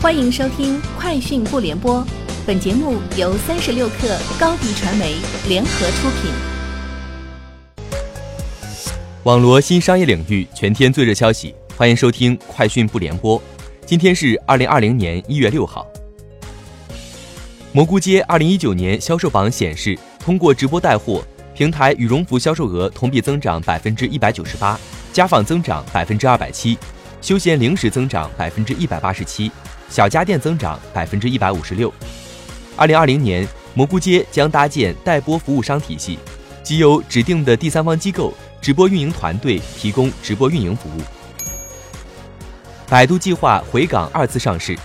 欢迎收听《快讯不联播》，本节目由三十六克高低传媒联合出品。网罗新商业领域全天最热消息，欢迎收听《快讯不联播》。今天是二零二零年一月六号。蘑菇街二零一九年销售榜显示，通过直播带货，平台羽绒服销售额同比增长百分之一百九十八，家纺增长百分之二百七，休闲零食增长百分之一百八十七。小家电增长百分之一百五十六。二零二零年，蘑菇街将搭建代播服务商体系，即由指定的第三方机构直播运营团队提供直播运营服务。百度计划回港二次上市。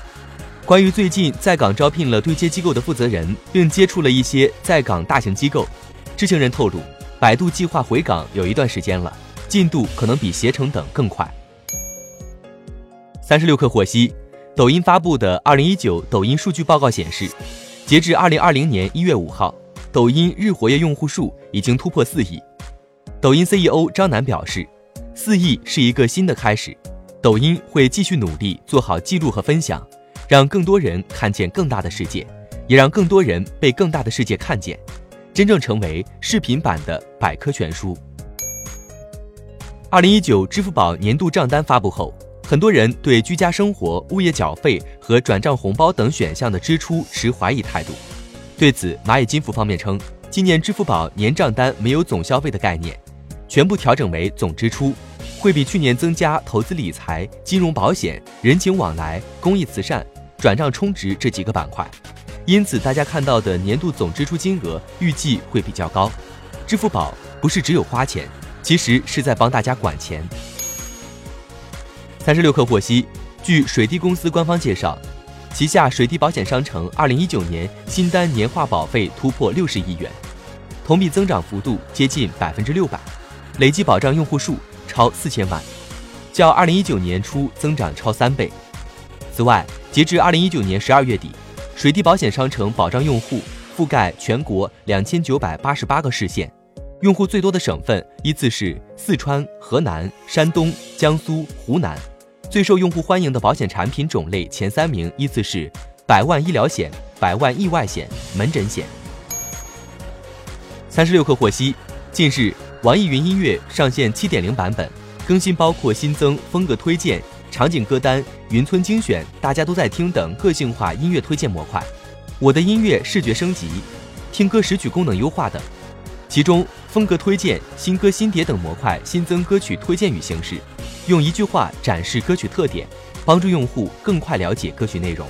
关于最近在港招聘了对接机构的负责人，并接触了一些在港大型机构，知情人透露，百度计划回港有一段时间了，进度可能比携程等更快。三十六氪获悉。抖音发布的二零一九抖音数据报告显示，截至二零二零年一月五号，抖音日活跃用户数已经突破四亿。抖音 CEO 张楠表示，四亿是一个新的开始，抖音会继续努力做好记录和分享，让更多人看见更大的世界，也让更多人被更大的世界看见，真正成为视频版的百科全书。二零一九支付宝年度账单发布后。很多人对居家生活、物业缴费和转账红包等选项的支出持怀疑态度。对此，蚂蚁金服方面称，今年支付宝年账单没有总消费的概念，全部调整为总支出，会比去年增加投资理财、金融保险、人情往来、公益慈善、转账充值这几个板块。因此，大家看到的年度总支出金额预计会比较高。支付宝不是只有花钱，其实是在帮大家管钱。三十六氪获悉，据水滴公司官方介绍，旗下水滴保险商城二零一九年新单年化保费突破六十亿元，同比增长幅度接近百分之六百，累计保障用户数超四千万，较二零一九年初增长超三倍。此外，截至二零一九年十二月底，水滴保险商城保障用户覆盖全国两千九百八十八个市县，用户最多的省份依次是四川、河南、山东、江苏、湖南。最受用户欢迎的保险产品种类前三名依次是百万医疗险、百万意外险、门诊险。三十六氪获悉，近日网易云音乐上线七点零版本，更新包括新增风格推荐、场景歌单、云村精选、大家都在听等个性化音乐推荐模块，我的音乐视觉升级、听歌识曲功能优化等。其中，风格推荐、新歌新碟等模块新增歌曲推荐语形式。用一句话展示歌曲特点，帮助用户更快了解歌曲内容。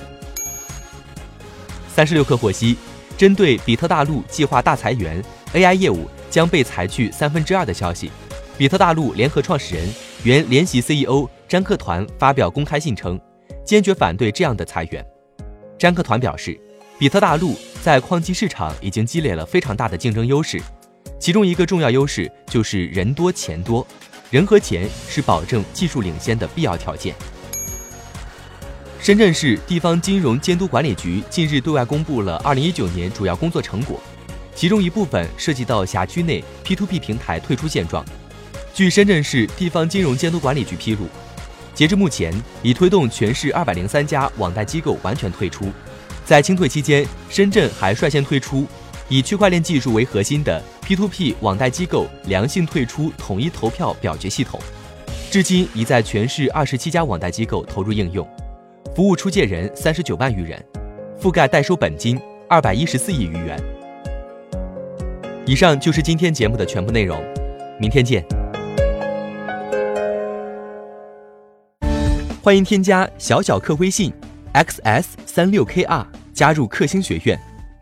三十六氪获悉，针对比特大陆计划大裁员，AI 业务将被裁去三分之二的消息，比特大陆联合创始人、原联席 CEO 詹克团发表公开信称，坚决反对这样的裁员。詹克团表示，比特大陆在矿机市场已经积累了非常大的竞争优势，其中一个重要优势就是人多钱多。人和钱是保证技术领先的必要条件。深圳市地方金融监督管理局近日对外公布了2019年主要工作成果，其中一部分涉及到辖区内 P2P 平台退出现状。据深圳市地方金融监督管理局披露，截至目前，已推动全市203家网贷机构完全退出。在清退期间，深圳还率先推出。以区块链技术为核心的 P2P 网贷机构良性退出统一投票表决系统，至今已在全市二十七家网贷机构投入应用，服务出借人三十九万余人，覆盖代收本金二百一十四亿余元。以上就是今天节目的全部内容，明天见。欢迎添加小小客微信 xs 三六 kr 加入克星学院。